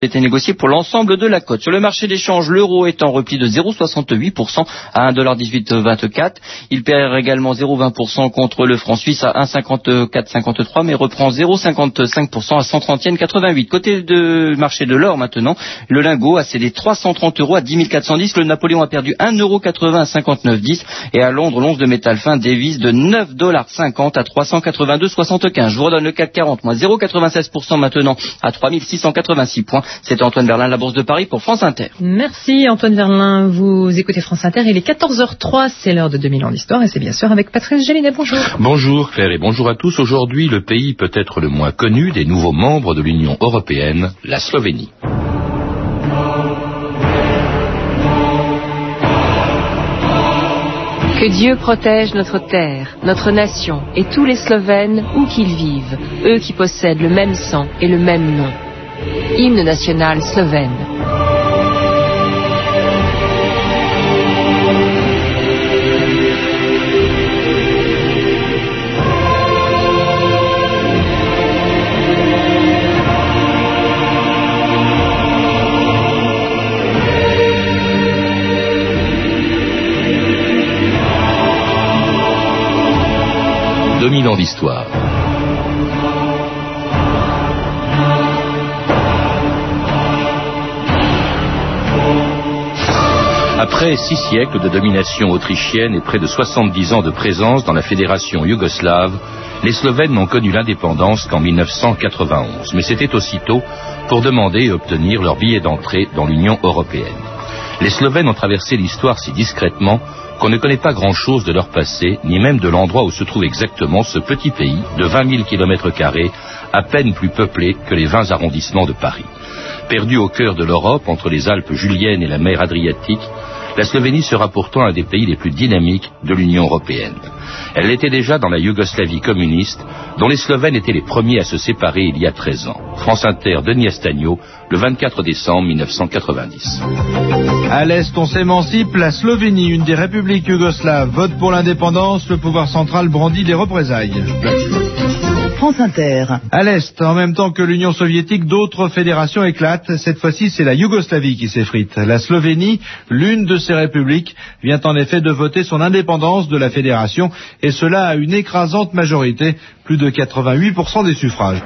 été négocié pour l'ensemble de la cote. Sur le marché d'échange, l'euro est en repli de 0,68% à 1,1824. Il perd également 0,20% contre le franc suisse à 1,5453, mais reprend 0,55% à 130,88. Côté de marché de l'or maintenant, le lingot a cédé 330 euros à 10 410. Le Napoléon a perdu 1,80€ à 59,10. Et à Londres, l'once de métal fin dévise de 9,50$ à 382,75. Je vous redonne le CAC 40, moins 0,96% maintenant à 3686 points. C'est Antoine Berlin, la Bourse de Paris pour France Inter. Merci Antoine Berlin. Vous écoutez France Inter. Il est 14h03, c'est l'heure de 2000 ans d'histoire et c'est bien sûr avec Patrice Gélinet. Bonjour. Bonjour Claire et bonjour à tous. Aujourd'hui, le pays peut-être le moins connu des nouveaux membres de l'Union européenne, la Slovénie. Que Dieu protège notre terre, notre nation et tous les Slovènes où qu'ils vivent, eux qui possèdent le même sang et le même nom. Hymne national slovène. ans d'histoire. Après six siècles de domination autrichienne et près de 70 ans de présence dans la fédération yougoslave, les Slovènes n'ont connu l'indépendance qu'en 1991. Mais c'était aussitôt pour demander et obtenir leur billet d'entrée dans l'Union européenne. Les Slovènes ont traversé l'histoire si discrètement qu'on ne connaît pas grand-chose de leur passé, ni même de l'endroit où se trouve exactement ce petit pays de 20 000 kilomètres carrés, à peine plus peuplé que les 20 arrondissements de Paris. Perdu au cœur de l'Europe, entre les Alpes juliennes et la mer Adriatique, la Slovénie sera pourtant un des pays les plus dynamiques de l'Union européenne. Elle l'était déjà dans la Yougoslavie communiste, dont les Slovènes étaient les premiers à se séparer il y a 13 ans. France Inter, Denis Astagno, le 24 décembre 1990. À l'Est, on s'émancipe. La Slovénie, une des républiques yougoslaves, vote pour l'indépendance. Le pouvoir central brandit les représailles. France Inter. À l'Est, en même temps que l'Union soviétique, d'autres fédérations éclatent. Cette fois-ci, c'est la Yougoslavie qui s'effrite. La Slovénie, l'une de ces républiques, vient en effet de voter son indépendance de la fédération, et cela à une écrasante majorité, plus de 88% des suffrages.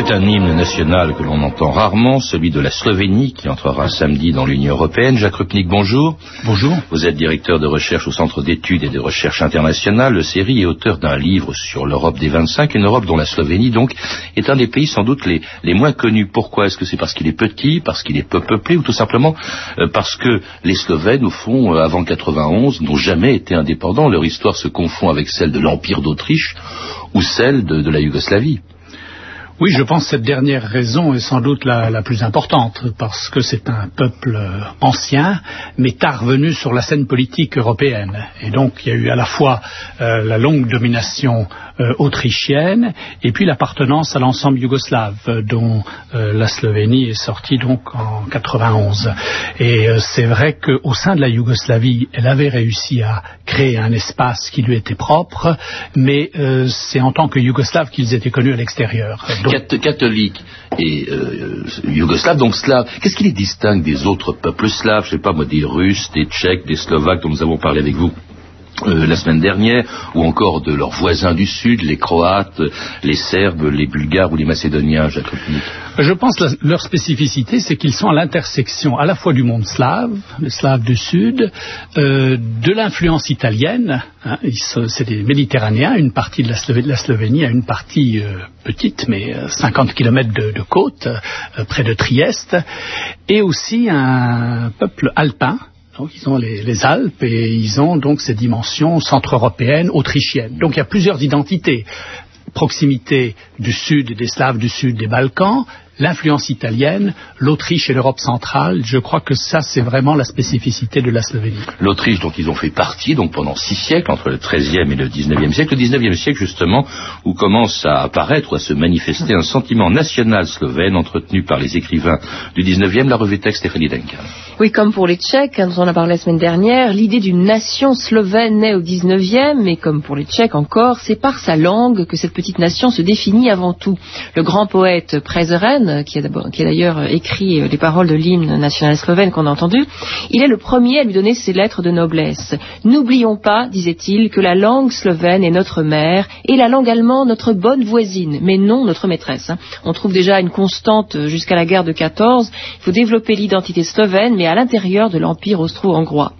C'est un hymne national que l'on entend rarement, celui de la Slovénie qui entrera samedi dans l'Union européenne. Jacques Rupnik, bonjour. Bonjour. Vous êtes directeur de recherche au Centre d'études et de recherche internationale, le série et auteur d'un livre sur l'Europe des 25, une Europe dont la Slovénie donc est un des pays sans doute les, les moins connus. Pourquoi Est-ce que c'est parce qu'il est petit, parce qu'il est peu peuplé ou tout simplement euh, parce que les Slovènes, au fond, euh, avant 91, n'ont jamais été indépendants. Leur histoire se confond avec celle de l'Empire d'Autriche ou celle de la Yougoslavie. Oui, je pense que cette dernière raison est sans doute la, plus importante, parce que c'est un peuple euh, ancien, mais tard venu sur la scène politique européenne. Et donc, il y a eu à la fois euh, la longue domination euh, autrichienne, et puis l'appartenance à l'ensemble yougoslave, dont la Slovénie est sortie donc en 91. Et c'est vrai qu'au sein de la Yougoslavie, elle avait réussi à créer un espace qui lui était propre, mais c'est en tant que yougoslave qu'ils étaient connus à l'extérieur catholique et euh, yougoslave, donc slave, qu'est-ce qui les distingue des autres peuples? Slaves, je sais pas moi, des Russes, des Tchèques, des Slovaques dont nous avons parlé avec vous euh, la semaine dernière, ou encore de leurs voisins du Sud, les Croates, les Serbes, les Bulgares ou les Macédoniens, Je pense que leur spécificité, c'est qu'ils sont à l'intersection à la fois du monde slave, les Slaves du Sud, euh, de l'influence italienne, hein, c'est des Méditerranéens, une partie de la, Slovénie, a une partie euh, petite, mais 50 km de, de côte, près de Trieste, et aussi un peuple alpin, donc ils ont les, Alpes et ils ont donc ces dimensions centre-européennes, autrichiennes. Donc il y a plusieurs identités. proximité du sud des Slaves du sud des Balkans, l'influence italienne, l'Autriche et l'Europe centrale, je crois que ça, c'est vraiment la spécificité de la Slovénie. L'Autriche, dont ils ont fait partie, donc pendant six siècles, entre le XIIIe et le XIXe siècle, le XIXe siècle, justement, où commence à apparaître ou à se manifester un sentiment national slovène entretenu par les écrivains du XIXe, la revue texte Stéphanie Duncan. Oui, comme pour les Tchèques, hein, dont on a parlé la semaine dernière, l'idée d'une nation slovène naît au XIXe, mais comme pour les Tchèques encore, c'est par sa langue que cette petite nation se définit avant tout. Le grand poète Prezeren, qui a, d'ailleurs écrit les paroles de l'hymne national slovène qu'on a entendu, il est le premier à lui donner ses lettres de noblesse. N'oublions pas, disait-il, que la langue slovène est notre mère et la langue allemande notre bonne voisine, mais non notre maîtresse. Hein. On trouve déjà une constante jusqu'à la guerre de 14. Il faut développer l'identité slovène, mais à l'intérieur de l'empire austro-hongrois.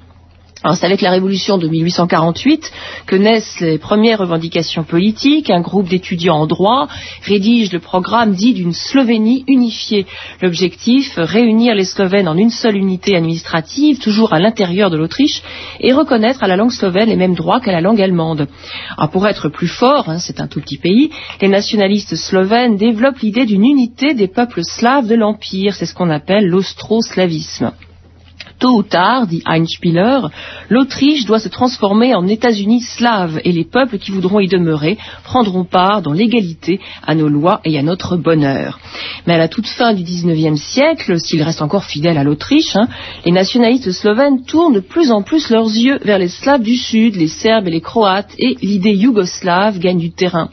C'est avec la révolution de 1848 que naissent les premières revendications politiques. Un groupe d'étudiants en droit rédige le programme dit d'une Slovénie unifiée. L'objectif, réunir les Slovènes en une seule unité administrative, toujours à l'intérieur de l'Autriche, et reconnaître à la langue slovène les mêmes droits qu'à la langue allemande. pour être plus fort, hein, c'est un tout petit pays, les nationalistes slovènes développent l'idée d'une unité des peuples slaves de l'Empire. C'est ce qu'on appelle l'austroslavisme. Tôt ou tard, dit Heinspieler, l'Autriche doit se transformer en États-Unis slaves et les peuples qui voudront y demeurer prendront part dans l'égalité à nos lois et à notre bonheur. Mais à la toute fin du XIXe siècle, s'ils restent encore fidèles à l'Autriche, hein, les nationalistes slovènes tournent de plus en plus leurs yeux vers les Slaves du Sud, les Serbes et les Croates, et l'idée yougoslave gagne du terrain.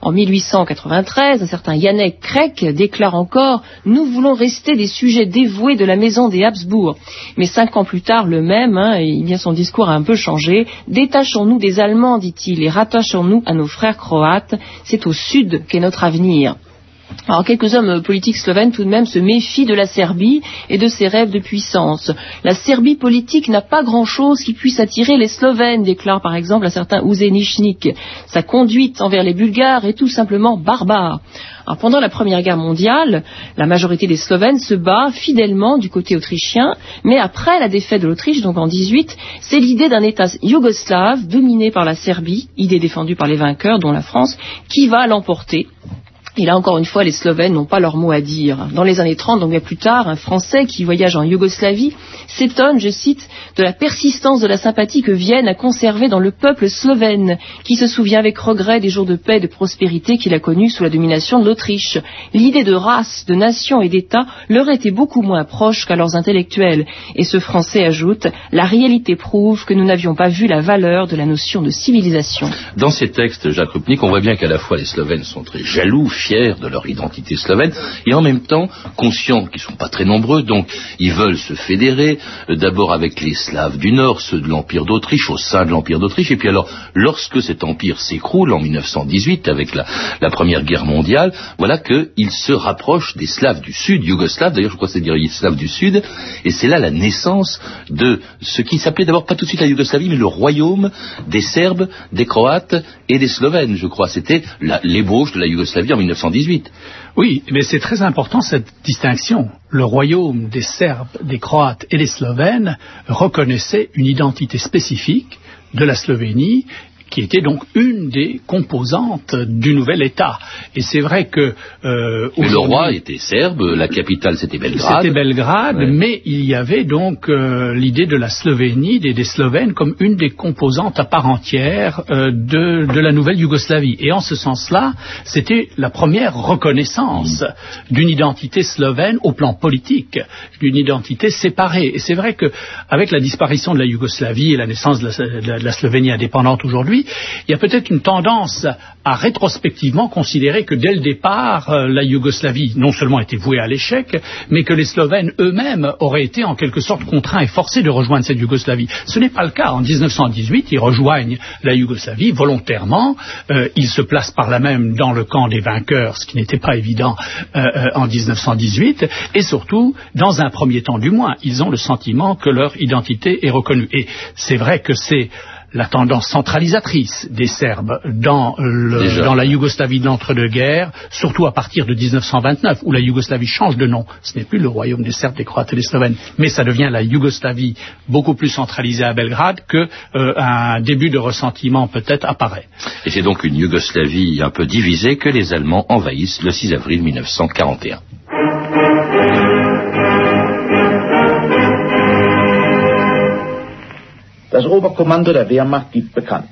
En 1893, un certain Janek Krek déclare encore « Nous voulons rester des sujets dévoués de la maison des Habsbourg ». Mais cinq ans plus tard, le même, hein, bien son discours a un peu changé. Détachons-nous des Allemands, dit-il, et rattachons-nous à nos frères croates. C'est au sud qu'est notre avenir. Alors quelques hommes politiques slovènes tout de même se méfient de la Serbie et de ses rêves de puissance. La Serbie politique n'a pas grand-chose qui puisse attirer les Slovènes, déclare par exemple un certain Uzenichnik. Sa conduite envers les Bulgares est tout simplement barbare pendant la Première Guerre mondiale, la majorité des Slovènes se bat fidèlement du côté autrichien, mais après la défaite de l'Autriche, donc en 18, c'est l'idée d'un État yougoslave dominé par la Serbie, idée défendue par les vainqueurs, dont la France, qui va l'emporter et là, encore une fois, les Slovènes n'ont pas leur mot à dire. Dans les années 30, donc bien plus tard, un Français qui voyage en Yougoslavie s'étonne, je cite, de la persistance de la sympathie que Vienne a conservée dans le peuple slovène, qui se souvient avec regret des jours de paix et de prospérité qu'il a connus sous la domination de l'Autriche. L'idée de race, de nation et d'État leur était beaucoup moins proche qu'à leurs intellectuels. Et ce Français ajoute, la réalité prouve que nous n'avions pas vu la valeur de la notion de civilisation. Dans ces textes, Jacques Rupnik, on voit bien qu'à la fois les Slovènes sont très jaloux, de leur identité slovène, et en même temps conscients qu'ils ne sont pas très nombreux, donc ils veulent se fédérer, euh, d'abord avec les Slaves du Nord, ceux de l'Empire d'Autriche, au sein de l'Empire d'Autriche, et puis alors, lorsque cet empire s'écroule en 1918 avec la, Première Guerre mondiale, voilà qu'ils se rapprochent des Slaves du Sud, Yougoslaves, d'ailleurs je crois que c'est dire Slaves du Sud, et c'est là la naissance de ce qui s'appelait d'abord pas tout de suite la Yougoslavie, mais le royaume des Serbes, des Croates et des Slovènes, je crois. C'était l'ébauche de la Yougoslavie en 1918. Oui, mais c'est très important cette distinction. Le royaume des Serbes, des Croates et des Slovènes reconnaissait une identité spécifique de la Slovénie qui était donc une des composantes du nouvel État. Et c'est vrai que... Euh, mais le roi était serbe, la capitale c'était Belgrade. C'était Belgrade, mais il y avait donc euh, l'idée de la Slovénie, des, des, Slovènes, comme une des composantes à part entière euh, de, de, la nouvelle Yougoslavie. Et en ce sens-là, c'était la première reconnaissance d'une identité slovène au plan politique, d'une identité séparée. Et c'est vrai qu'avec la disparition de la Yougoslavie et la naissance de la, de la Slovénie indépendante aujourd'hui, il y a peut-être une tendance à rétrospectivement considérer que dès le départ, euh, la Yougoslavie non seulement était vouée à l'échec, mais que les Slovènes eux-mêmes auraient été en quelque sorte contraints et forcés de rejoindre cette Yougoslavie. Ce n'est pas le cas. En 1918, ils rejoignent la Yougoslavie volontairement. Euh, ils se placent par là même dans le camp des vainqueurs, ce qui n'était pas évident euh, en 1918. Et surtout, dans un premier temps du moins, ils ont le sentiment que leur identité est reconnue. Et c'est vrai que c'est la tendance centralisatrice des Serbes dans, le, Déjà. dans la Yougoslavie de l'entre-deux-guerres, surtout à partir de 1929, où la Yougoslavie change de nom. Ce n'est plus le royaume des Serbes, des Croates et des Slovènes, mais ça devient la Yougoslavie beaucoup plus centralisée à Belgrade que euh, un début de ressentiment peut-être apparaît. Et c'est donc une Yougoslavie un peu divisée que les Allemands envahissent le 6 avril 1941. Das Oberkommando der Wehrmacht gibt bekannt.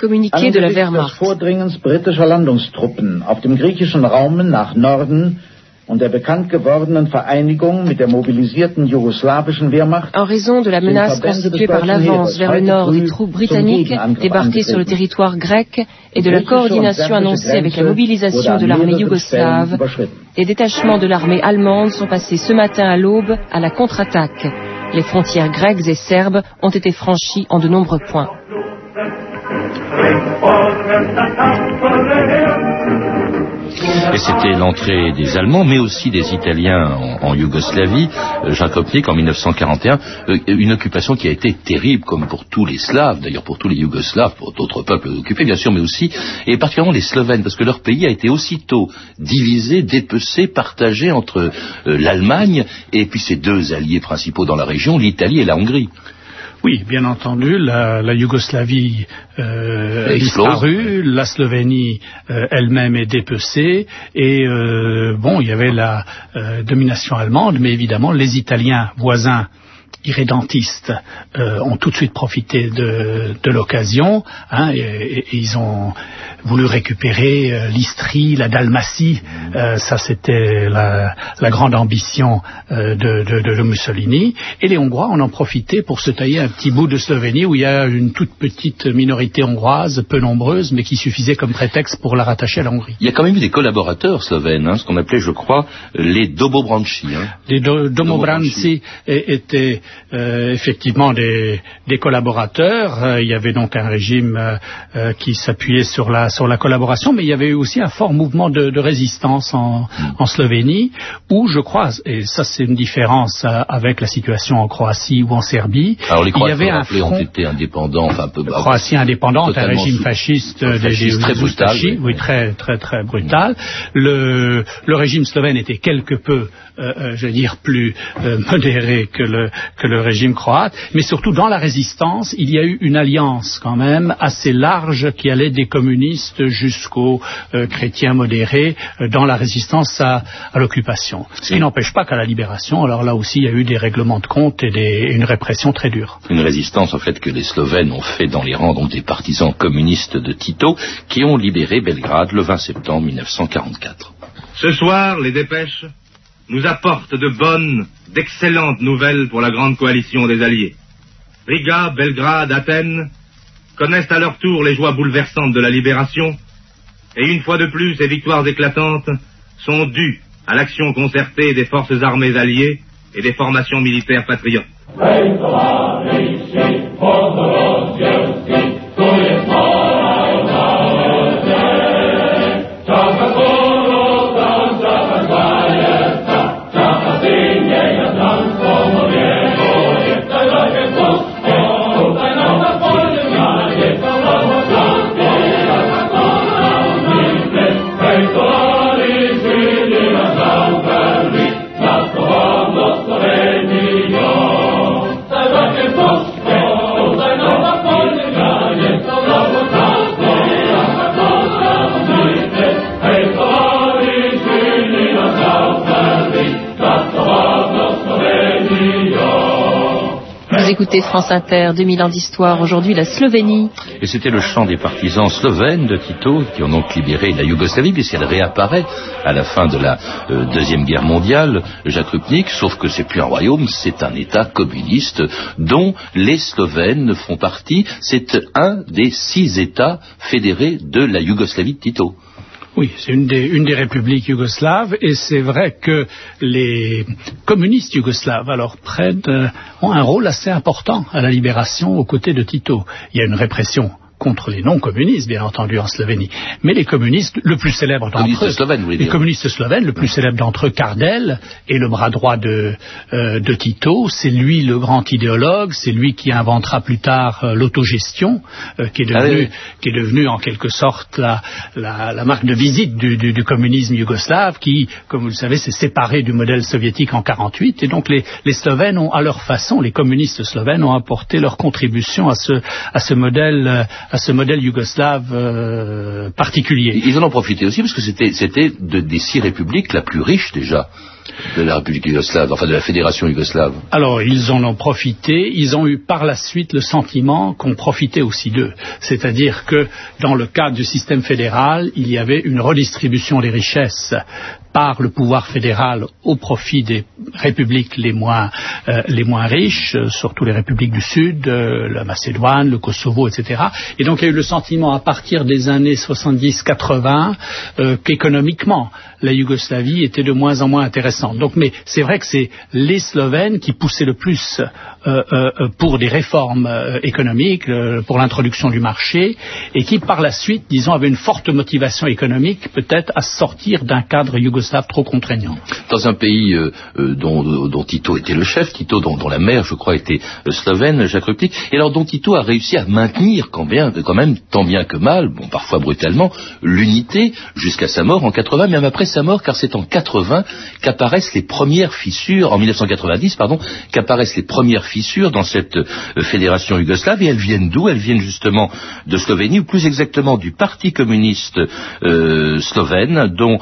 Communiqué de la des Wehrmacht. Vordringens britischer Landungstruppen auf dem griechischen Raum nach Norden und der bekannt gewordenen Vereinigung mit der mobilisierten jugoslawischen Wehrmacht En raison de la menace constituée par l'avance vers le nord des troupes britanniques débarquées sur le territoire grec et de la coordination annoncée avec la mobilisation de l'armée yougoslave, les détachements de l'armée allemande sont passés ce matin à l'aube à la contre-attaque. Les frontières grecques et serbes ont été franchies en de nombreux points. Et c'était l'entrée des Allemands, mais aussi des Italiens en, en Yougoslavie, Opnik en 1941, euh, une occupation qui a été terrible, comme pour tous les Slaves, d'ailleurs pour tous les Yougoslaves, pour d'autres peuples occupés bien sûr, mais aussi, et particulièrement les Slovènes, parce que leur pays a été aussitôt divisé, dépecé, partagé entre euh, l'Allemagne et puis ses deux alliés principaux dans la région, l'Italie et la Hongrie. Oui, bien entendu, la, la Yougoslavie euh, a disparu, la Slovénie euh, elle-même est dépecée, et euh, bon, il y avait la euh, domination allemande, mais évidemment, les Italiens voisins irrédentistes euh, ont tout de suite profité de, de l'occasion, hein, et, et- ils ont voulu récupérer euh, l'Istrie, la Dalmatie, euh, ça c'était la, la grande ambition euh, de, de- de Mussolini, et les Hongrois en ont profité pour se tailler un petit bout de Slovénie où il y a une toute petite minorité hongroise, peu nombreuse, mais qui suffisait comme prétexte pour la rattacher à la Hongrie. Il y a quand même eu des collaborateurs slovènes, hein, ce qu'on appelait, je crois, les Dobobranchi. Hein. Les do- Domobranci étaient euh, effectivement des, des collaborateurs. Euh, il y avait donc un régime euh, euh, qui s'appuyait sur la, sur la collaboration, mais il y avait eu aussi un fort mouvement de, de résistance en, en Slovénie, où je crois, et ça c'est une différence euh, avec la situation en Croatie ou en Serbie, Alors les il y avait un rappeler, ont front été indépendants, enfin un peu... Croatie indépendante, un régime fasciste, euh, fasciste, très brutal, oui, très très très brutal. Le, le régime slovène était quelque peu, euh, euh, je veux dire, plus euh, modéré que le que le régime croate, mais surtout dans la résistance, il y a eu une alliance quand même assez large qui allait des communistes jusqu'aux euh, chrétiens modérés euh, dans la résistance à, à l'occupation. Ce qui n'empêche pas qu'à la libération, alors là aussi, il y a eu des règlements de compte et des- une répression très dure. Une résistance, en fait, que les Slovènes ont fait dans les rangs donc, des partisans communistes de Tito, qui ont libéré Belgrade le 20 septembre 1944. Ce soir, les dépêches nous apportent de bonnes, d'excellentes nouvelles pour la grande coalition des Alliés. Riga, Belgrade, Athènes connaissent à leur tour les joies bouleversantes de la libération, et une fois de plus, ces victoires éclatantes sont dues à l'action concertée des forces armées alliées et des formations militaires patriotes. Écoutez France Inter, 2000 ans d'histoire. Aujourd'hui, la Slovénie. Et c'était le chant des partisans slovènes de Tito qui ont donc libéré la Yougoslavie puisqu'elle réapparaît à la fin de la euh, Deuxième Guerre mondiale, Jacques Rupnik, sauf que c'est plus un royaume, c'est un État communiste dont les Slovènes font partie. C'est un des six États fédérés de la Yougoslavie de Tito. Oui, c'est une des, une des républiques yougoslaves et c'est vrai que les communistes yougoslaves alors prennent, euh, ont un rôle assez important à la libération aux côtés de Tito. Il y a une répression contre les non-communistes, bien entendu, en Slovénie. Mais les communistes, le plus célèbre d'entre eux, les communistes slovènes, le plus célèbre d'entre eux, Kardel, est le bras droit de, euh, de Tito. C'est lui le grand idéologue, c'est lui qui inventera plus tard euh, l'autogestion, euh, qui, est Ah devenu, oui. qui est devenu en quelque sorte la, la, la marque de visite du, du- du communisme yougoslave, qui, comme vous le savez, s'est séparé du modèle soviétique en 48. Et donc les, les Slovènes ont, à leur façon, les communistes slovènes ont apporté leur contribution à ce, à ce modèle, à ce modèle yougoslave euh, particulier. Ils en ont profité aussi parce que c'était c'était de- des six républiques la plus riche déjà de la République yougoslave, enfin de la Fédération yougoslave. Alors, ils en ont profité, ils ont eu par la suite le sentiment qu'on profitait aussi d'eux. C'est-à-dire que dans le cadre du système fédéral, il y avait une redistribution des richesses par le pouvoir fédéral au profit des républiques les moins, euh, les moins riches, euh, surtout les républiques du Sud, euh, la Macédoine, le Kosovo, etc. Et donc il y a eu le sentiment à partir des années 70-80 euh, qu'économiquement, la Yougoslavie était de moins en moins intéressante. Donc, mais c'est vrai que c'est les Slovènes qui poussaient le plus pour des réformes économiques, pour l'introduction du marché, et qui par la suite, disons, avaient une forte motivation économique, peut-être à sortir d'un cadre yougoslave trop contraignant. Dans un pays euh, euh, dont, dont Tito était le chef, Tito dont, la mère, je crois, était euh, slovène, Jacques Ruplick, et alors dont Tito a réussi à maintenir quand, bien, quand même, tant bien que mal, bon parfois brutalement, l'unité jusqu'à sa mort en 80, même après sa mort, car c'est en 80 qu'apparaissent les premières fissures, en 1990, pardon, qu'apparaissent les premières fissures dans cette euh, fédération yougoslave, et elles viennent d'où? Elles viennent justement de Slovénie, ou plus exactement du Parti communiste euh, slovène, dont,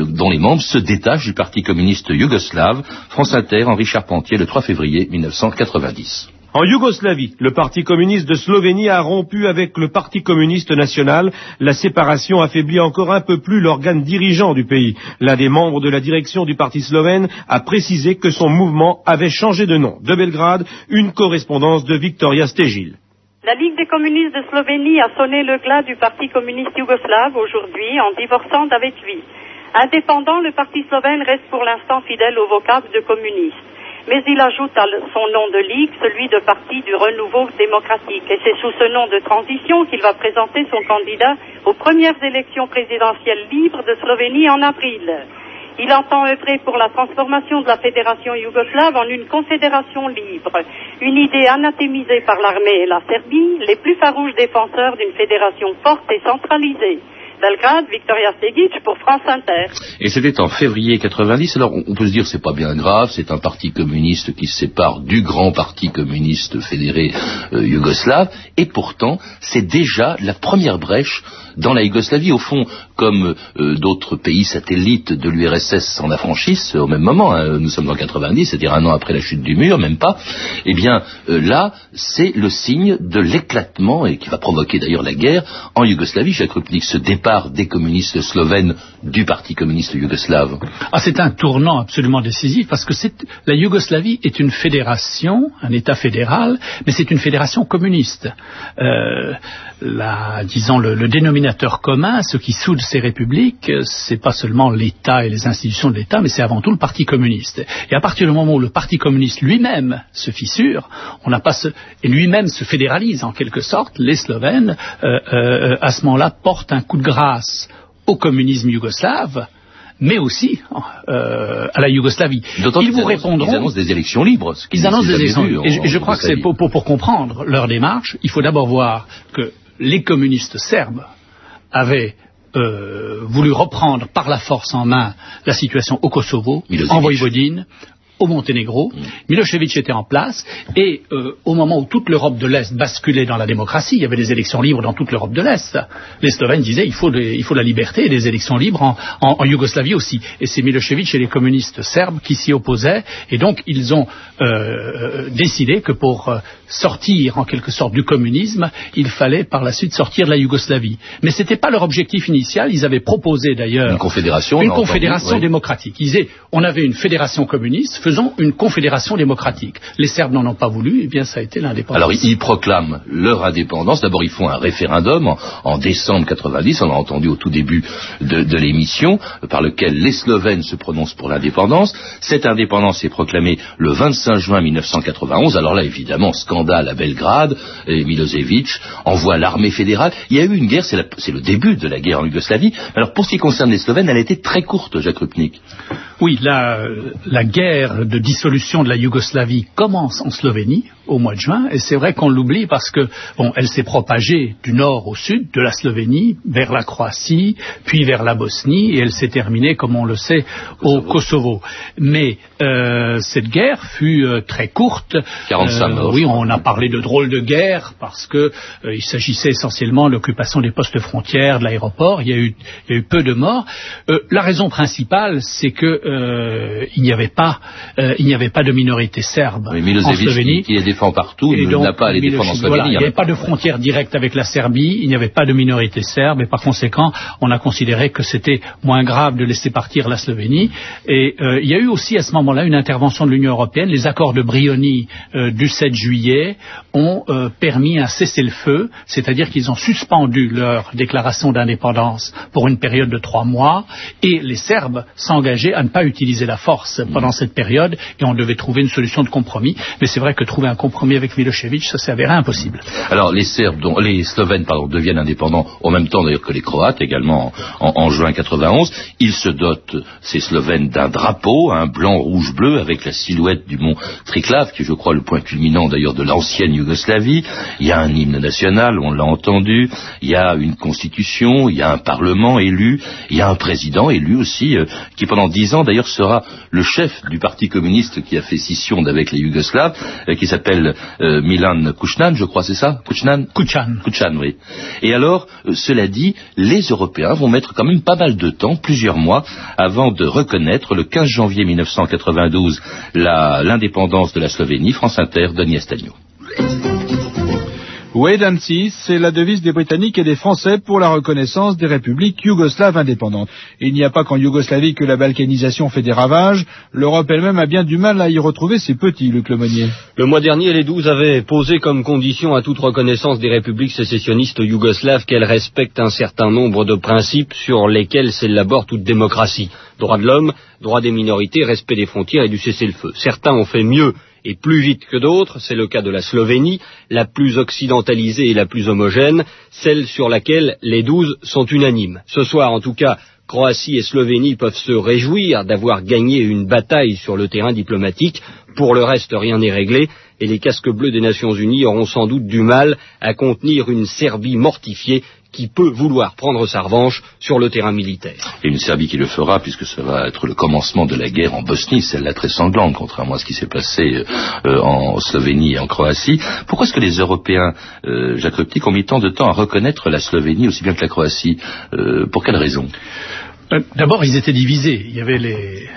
euh, dont les membres se détachent du Parti communiste yougoslave. France Inter, Henri Charpentier, le 3 février 1990. En Yougoslavie, le Parti communiste de Slovénie a rompu avec le Parti communiste national. La séparation affaiblit encore un peu plus l'organe dirigeant du pays. L'un des membres de la direction du Parti slovène a précisé que son mouvement avait changé de nom. De Belgrade, une correspondance de Victoria Stegil. La Ligue des communistes de Slovénie a sonné le glas du Parti communiste yougoslave aujourd'hui en divorçant d'avec lui. Indépendant, le Parti slovène reste pour l'instant fidèle au vocable de communiste. Mais il ajoute à son nom de ligue celui de Parti du renouveau démocratique. Et c'est sous ce nom de transition qu'il va présenter son candidat aux premières élections présidentielles libres de Slovénie en avril. Il entend œuvrer pour la transformation de la fédération yougoslave en une confédération libre, une idée anathémisée par l'armée et la Serbie, les plus farouches défenseurs d'une fédération forte et centralisée. Belgrade, Victoria Stegic pour France Inter. Et c'était en février 90. Alors on peut se dire c'est pas bien grave, c'est un parti communiste qui se sépare du grand parti communiste fédéré euh, yougoslave. Et pourtant, c'est déjà la première brèche dans la Yougoslavie. Au fond, comme euh, d'autres pays satellites de l'URSS s'en affranchissent au même moment, hein, nous sommes en 90, c'est-à-dire un an après la chute du mur, même pas. Eh bien, euh, là, c'est le signe de l'éclatement et qui va provoquer d'ailleurs la guerre en Yougoslavie. Jacques Rupnik, ce des communistes slovènes du Parti communiste yougoslave. Ah, c'est un tournant absolument décisif parce que la Yougoslavie est une fédération, un État fédéral, mais c'est une fédération communiste. Euh, disons le, dénominateur commun, ce qui soude ces républiques, c'est pas seulement l'État et les institutions de l'État, mais c'est avant tout le Parti communiste. Et à partir du moment où le Parti communiste lui-même se fissure, on n'a pas et lui-même se fédéralise en quelque sorte, les Slovènes euh, euh, à ce moment-là portent un coup de grâce au communisme yougoslave mais aussi euh, à la Yougoslavie. Ils vous répondront. Ils annoncent des élections libres. ce Ils annoncent des élections. vu Et je, crois que c'est Yougoslavie. pour, pour- pour comprendre leur démarche, il faut d'abord voir que les communistes serbes avaient euh, voulu reprendre par la force en main la situation au Kosovo, Milosevic. en Voïvodine, au Monténégro. Milosevic était en place et euh, au moment où toute l'Europe de l'Est basculait dans la démocratie, il y avait des élections libres dans toute l'Europe de l'Est. Les Slovènes disaient il faut, des- il faut la liberté et des élections libres en, en- en Yougoslavie aussi. Et c'est Milosevic et les communistes serbes qui s'y opposaient et donc ils ont euh, décidé que pour euh, sortir en quelque sorte du communisme, il fallait par la suite sortir de la Yougoslavie. Mais ce n'était pas leur objectif initial. Ils avaient proposé d'ailleurs Une confédération. une a entendu, démocratique. Ils disaient, on avait une fédération communiste, faisons une confédération démocratique. Les Serbes n'en ont pas voulu, et bien ça a été l'indépendance. Alors ils proclament leur indépendance. D'abord ils font un référendum en, en décembre 90, on l'a entendu au tout début de, de l'émission, par lequel les Slovènes se prononcent pour l'indépendance. Cette indépendance est proclamée le 25 juin 1991. Alors là évidemment scandale scandale à Belgrade, et Milosevic envoie l'armée fédérale. Il y a eu une guerre, c'est le début de la guerre en Yougoslavie. Alors pour ce qui concerne les Slovènes, elle a été très courte, Jacques Rupnik. Oui, la, la guerre de dissolution de la Yougoslavie commence en Slovénie au mois de juin, et c'est vrai qu'on l'oublie parce que bon, elle s'est propagée du nord au sud, de la Slovénie vers la Croatie, puis vers la Bosnie, et elle s'est terminée, comme on le sait, au Kosovo. Mais euh, cette guerre fut euh, très courte. 45 Euh, morts. oui, on a parlé de drôle de guerre parce que euh, il s'agissait essentiellement de l'occupation des postes frontières, de l'aéroport. Il y a eu, il y a eu peu de morts. Euh, la raison principale, c'est que euh, il n'y avait pas, euh, il n'y avait pas de minorité serbe Oui, en Slovénie. qui, qui les défend partout, n'a pas à les défendre en Milosevic, Slovénie. voilà, il n'y avait pas de frontière directe avec la Serbie, il n'y avait pas de minorité serbe, et par conséquent, on a considéré que c'était moins grave de laisser partir la Slovénie. Et euh, il y a eu aussi à ce moment-là une intervention de l'Union européenne. Les accords de Brioni euh, du 7 juillet ont euh, permis un cessez-le-feu, c'est-à-dire qu'ils ont suspendu leur déclaration d'indépendance pour une période de trois mois, et les Serbes s'engageaient à ne pas utiliser la force pendant cette période, et on devait trouver une solution de compromis. Mais c'est vrai que trouver un compromis avec Milosevic, ça s'est impossible. Alors les Serbes, les Slovènes pardon, deviennent indépendants en même temps d'ailleurs que les Croates également en, juin 91. Ils se dotent, ces Slovènes, d'un drapeau, un blanc, rouge, bleu, avec la silhouette du mont Triclav, qui est, je crois le point culminant d'ailleurs de l'ancienne Yougoslavie. Il y a un hymne national, on l'a entendu. Il y a une constitution, il y a un parlement élu, il y a un président élu aussi, euh, qui pendant dix ans d'ailleurs sera le chef du parti communiste qui a fait scission d'avec les Yougoslaves, euh, qui s'appelle euh, Milan Kuchnan, je crois, c'est ça? Kuchnan Kuchan. Kuchan, oui. Et alors, euh, cela dit, les Européens vont mettre quand même pas mal de temps, plusieurs mois, avant de reconnaître le 15 janvier 1992 la- l'indépendance de la Slovénie. France Inter, Denis Astagno. Wait and see, c'est la devise des Britanniques et des Français pour la reconnaissance des républiques yougoslaves indépendantes. Il n'y a pas qu'en Yougoslavie que la balkanisation fait des ravages. L'Europe elle-même a bien du mal à y retrouver ses petits, Luc Lemonnier. Le mois dernier, les douze avaient posé comme condition à toute reconnaissance des républiques sécessionnistes yougoslaves qu'elles respectent un certain nombre de principes sur lesquels s'élabore toute démocratie. Droits de l'homme, droits des minorités, respect des frontières et du cessez-le-feu. Certains ont fait mieux et plus vite que d'autres, c'est le cas de la Slovénie, la plus occidentalisée et la plus homogène, celle sur laquelle les douze sont unanimes. Ce soir, en tout cas, Croatie et Slovénie peuvent se réjouir d'avoir gagné une bataille sur le terrain diplomatique. Pour le reste, rien n'est réglé et les casques bleus des Nations Unies auront sans doute du mal à contenir une Serbie mortifiée qui peut vouloir prendre sa revanche sur le terrain militaire. Et une Serbie qui le fera, puisque ça va être le commencement de la guerre en Bosnie, celle-là très sanglante, contrairement à ce qui s'est passé euh, en Slovénie et en Croatie. Pourquoi est-ce que les Européens, euh, Jacques Ruptik, ont mis tant de temps à reconnaître la Slovénie aussi bien que la Croatie Euh, Pour quelle raison? Euh, D'abord, ils étaient divisés. Il y avait les,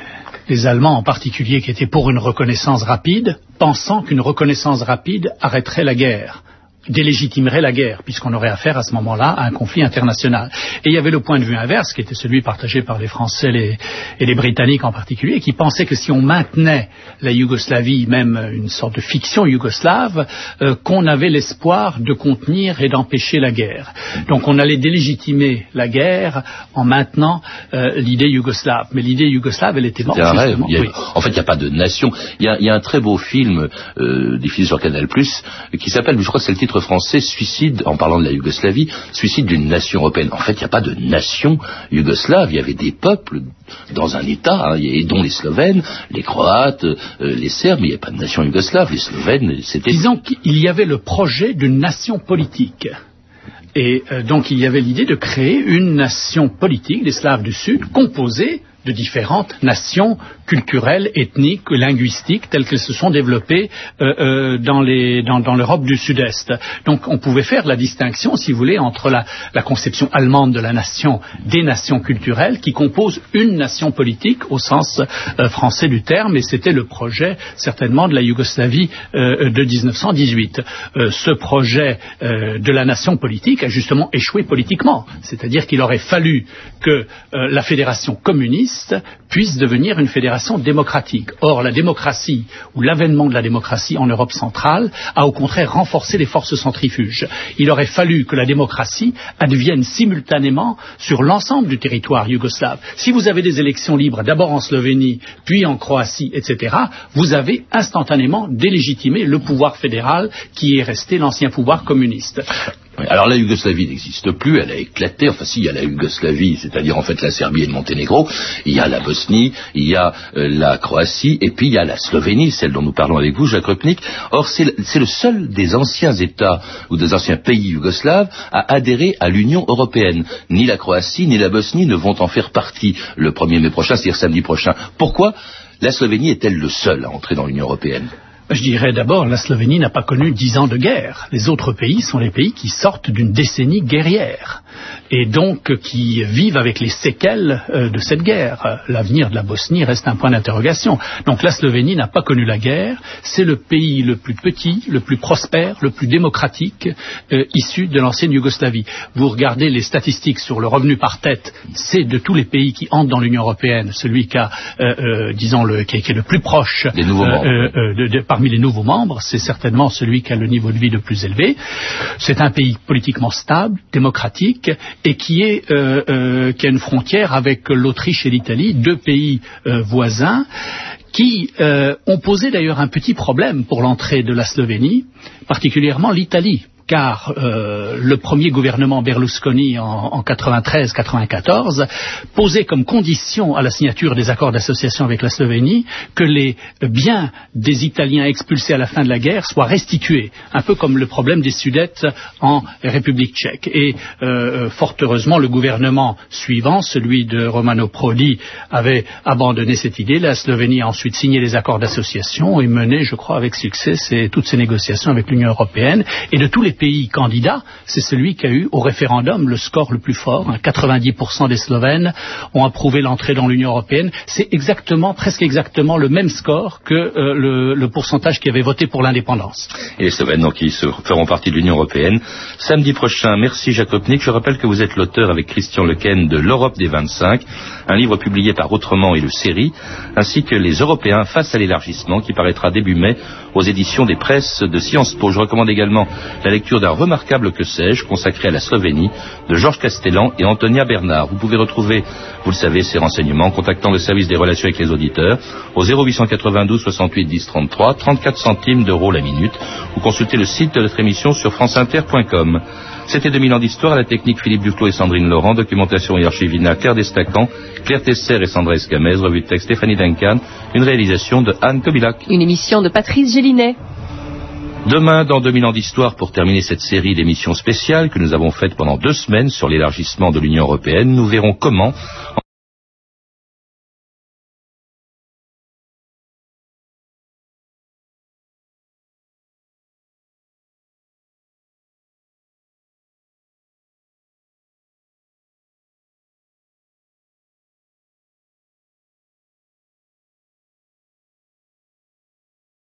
les Allemands en particulier qui étaient pour une reconnaissance rapide, pensant qu'une reconnaissance rapide arrêterait la guerre délégitimerait la guerre, puisqu'on aurait affaire à ce moment-là à un conflit international. Et il y avait le point de vue inverse, qui était celui partagé par les Français les- et les Britanniques en particulier, qui pensaient que si on maintenait la Yougoslavie, même une sorte de fiction yougoslave, euh, qu'on avait l'espoir de contenir et d'empêcher la guerre. Donc on allait délégitimer la guerre en maintenant euh, l'idée yougoslave. Mais l'idée yougoslave, elle était morte. Un rêve. justement. Il y a- Oui. En fait, il n'y a pas de nation. Il y a, il y a un très beau film euh, diffusé sur Canal+, qui s'appelle, je crois que c'est le titre français, Suicide, en parlant de la Yougoslavie, Suicide d'une nation européenne. En fait, il n'y a pas de nation yougoslave. Il y avait des peuples dans un État, hein, et dont les Slovènes, les Croates, euh, les Serbes, il n'y a pas de nation yougoslave. Les Slovènes, c'était... Disons qu'il y avait le projet d'une nation politique. Et euh, donc il y avait l'idée de créer une nation politique des Slaves du Sud composée de différentes nations culturelles, ethniques, linguistiques, telles qu'elles se sont développées euh, euh, dans l'Europe du Sud-Est. Donc on pouvait faire la distinction, si vous voulez, entre la, conception allemande de la nation, des nations culturelles, qui composent une nation politique au sens euh, français du terme, et c'était le projet certainement de la Yougoslavie de 1918. Euh, ce projet de la nation politique a justement échoué politiquement, c'est-à-dire qu'il aurait fallu que la fédération communiste puisse devenir une fédération Or, la démocratie, ou l'avènement de la démocratie en Europe centrale, a au contraire renforcé les forces centrifuges. Il aurait fallu que la démocratie advienne simultanément sur l'ensemble du territoire yougoslave. Si vous avez des élections libres, d'abord en Slovénie, puis en Croatie, etc., vous avez instantanément délégitimé le pouvoir fédéral qui est resté l'ancien pouvoir communiste. Alors la Yougoslavie n'existe plus, elle a éclaté, enfin si, il y a la Yougoslavie, c'est-à-dire en fait la Serbie et le Monténégro, il y a la Bosnie, il y a euh, la Croatie, et puis il y a la Slovénie, celle dont nous parlons avec vous, Jacques Rupnik. Or c'est le, c'est le seul des anciens États ou des anciens pays yougoslaves à adhérer à l'Union européenne. Ni la Croatie ni la Bosnie ne vont en faire partie le 1er mai prochain, c'est-à-dire samedi prochain. Pourquoi la Slovénie est-elle le seul à entrer dans l'Union européenne? Je dirais d'abord, la Slovénie n'a pas connu dix ans de guerre. Les autres pays sont les pays qui sortent d'une décennie guerrière et donc qui vivent avec les séquelles euh, de cette guerre. L'avenir de la Bosnie reste un point d'interrogation. Donc la Slovénie n'a pas connu la guerre. C'est le pays le plus petit, le plus prospère, le plus démocratique euh, issu de l'ancienne Yougoslavie. Vous regardez les statistiques sur le revenu par tête, c'est de tous les pays qui entrent dans l'Union européenne celui qui a, euh, euh, disons, le, qui, est, qui est le plus proche Des nouveaux de- parmi les nouveaux membres, c'est certainement celui qui a le niveau de vie le plus élevé. C'est un pays politiquement stable, démocratique, et qui, euh, euh, a une frontière avec l'Autriche et l'Italie, deux pays euh, voisins, qui ont posé d'ailleurs un petit problème pour l'entrée de la Slovénie, particulièrement l'Italie car euh, le premier gouvernement Berlusconi en, en 93-94 posait comme condition à la signature des accords d'association avec la Slovénie que les biens des Italiens expulsés à la fin de la guerre soient restitués, un peu comme le problème des Sudètes en République tchèque. Et euh, fort heureusement, le gouvernement suivant, celui de Romano Prodi, avait abandonné cette idée. La Slovénie a ensuite signé les accords d'association et mené, je crois, avec succès toutes ces négociations avec l'Union européenne. Et de tous les pays candidats, c'est celui qui a eu au référendum le score le plus fort. hein. 90% des Slovènes ont approuvé l'entrée dans l'Union européenne. C'est exactement, presque exactement le même score que euh, le, le pourcentage qui avait voté pour l'indépendance. et les Slovènes donc, se feront partie de l'Union européenne. Samedi prochain, merci Jacques Opnik. Je rappelle que vous êtes l'auteur avec Christian Lequen de L'Europe des 25, un livre publié par Autrement et le Série, ainsi que Les Européens face à l'élargissement qui paraîtra début mai aux éditions des presses de Sciences Po. Je recommande également la d'un remarquable que sais-je consacré à la Slovénie de Georges Castellan et Antonia Bernard. Vous pouvez retrouver, vous le savez, ces renseignements en contactant le service des relations avec les auditeurs au 0892 68 10 33, 34 centimes d'euros la minute ou consultez le site de notre émission sur franceinter.com. C'était 2000 ans d'histoire à la technique Philippe Duclos et Sandrine Laurent, documentation et archivina Claire Destacan, Claire Tesser et Sandra Escamez, revue de texte Stéphanie Duncan, une réalisation de Anne Kobilac. Une émission de Patrice Gélinet. Demain, dans 2000 ans d'histoire, pour terminer cette série d'émissions spéciales que nous avons faites pendant deux semaines sur l'élargissement de l'Union européenne, nous verrons comment,